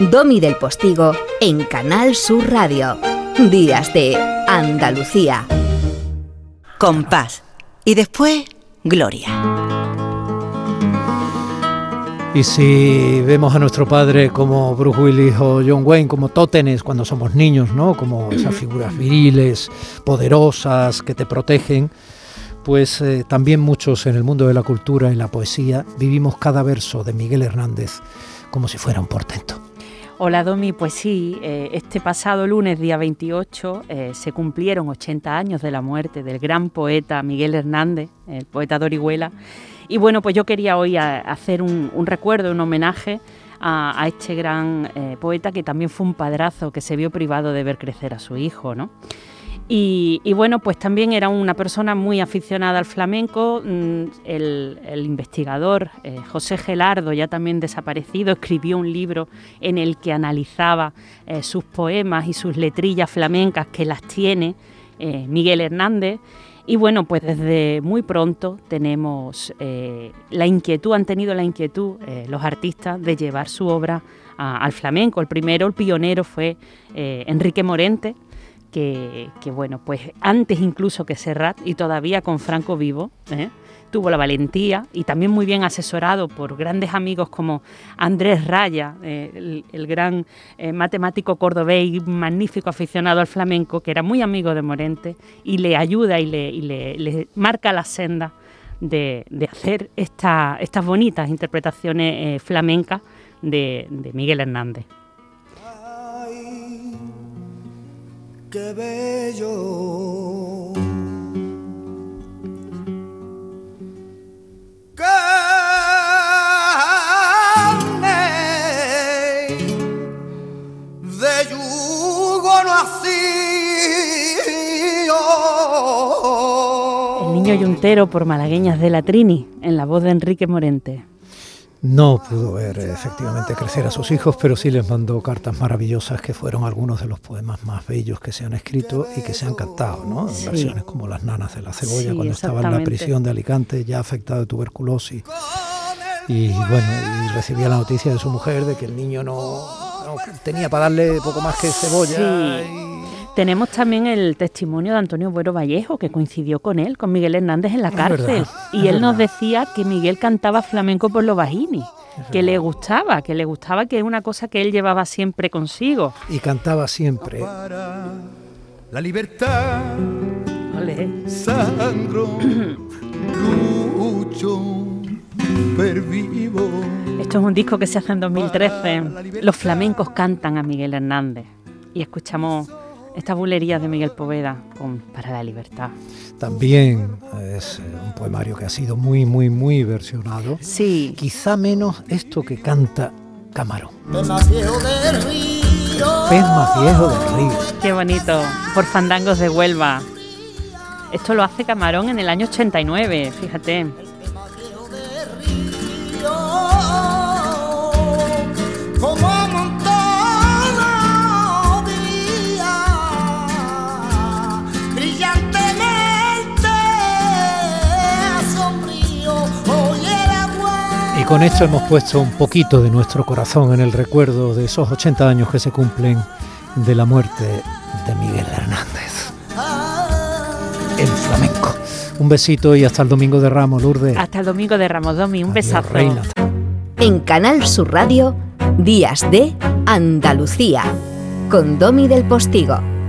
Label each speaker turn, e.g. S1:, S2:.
S1: Domi del Postigo en Canal Sur Radio. Días de Andalucía.
S2: Compás. Y después, Gloria.
S3: Y si vemos a nuestro padre como Bruce Willis o John Wayne, como tótenes cuando somos niños, ¿no? Como esas figuras viriles, poderosas, que te protegen, pues eh, también muchos en el mundo de la cultura y la poesía vivimos cada verso de Miguel Hernández como si fuera un portento.
S4: Hola Domi, pues sí, eh, este pasado lunes, día 28, eh, se cumplieron 80 años de la muerte del gran poeta Miguel Hernández, el poeta de Orihuela. Y bueno, pues yo quería hoy hacer un, recuerdo, un homenaje a, este gran eh, poeta que también fue un padrazo que se vio privado de ver crecer a su hijo, ¿no? Y, bueno, pues también era una persona muy aficionada al flamenco. Mm, el, investigador eh, José Gelardo, ya también desaparecido, escribió un libro en el que analizaba eh, sus poemas y sus letrillas flamencas que las tiene eh, Miguel Hernández. Y bueno, pues desde muy pronto tenemos la inquietud, han tenido la inquietud los artistas de llevar su obra al flamenco. El primero, el pionero, fue Enrique Morente, que, bueno, pues antes incluso que Serrat y todavía con Franco vivo, ¿eh? tuvo la valentía y también muy bien asesorado por grandes amigos como Andrés Raya, eh, el, gran eh, matemático cordobés y magnífico aficionado al flamenco, que era muy amigo de Morente y le ayuda y le, marca la senda de, hacer estas bonitas interpretaciones flamencas de Miguel Hernández.
S5: Qué bello.
S4: El niño yuntero por malagueñas de la Trini, en la voz de Enrique Morente.
S3: No pudo ver efectivamente crecer a sus hijos, pero sí les mandó cartas maravillosas que fueron algunos de los poemas más bellos que se han escrito y que se han cantado, ¿no? En versiones como Las nanas de la cebolla, cuando estaba en la prisión de Alicante, ya afectado de tuberculosis. Y bueno, y recibía la noticia de su mujer de que el niño no, tenía para darle poco más que cebolla.
S4: Tenemos también el testimonio de Antonio Buero Vallejo, que coincidió con él, con Miguel Hernández en la cárcel. y él nos decía que Miguel cantaba flamenco por los bajini, que le gustaba, que le gustaba, que es una cosa que él llevaba siempre consigo.
S3: Y cantaba siempre.
S5: La libertad. Sangro, lucho, pervivo.
S4: Esto es un disco que se hace en 2013. Los flamencos cantan a Miguel Hernández. Y escuchamos esta bulería de Miguel Poveda con Para la Libertad.
S3: También es eh, un poemario que ha sido muy, muy, muy versionado.
S4: Sí.
S3: Quizá menos esto que canta Camarón.
S5: Pez más viejo del río.
S3: Pez más viejo del río.
S4: Qué bonito. Por Fandangos de Huelva. Esto lo hace Camarón en el año 89, fíjate.
S3: Con esto hemos puesto un poquito de nuestro corazón en el recuerdo de esos 80 años que se cumplen de la muerte de Miguel Hernández. El flamenco. Un besito y hasta el domingo de Ramos, Lourdes.
S4: Hasta el domingo de Ramos, Domi. Un besazo.
S1: En Canal Sur Radio, Días de Andalucía, con Domi del Postigo.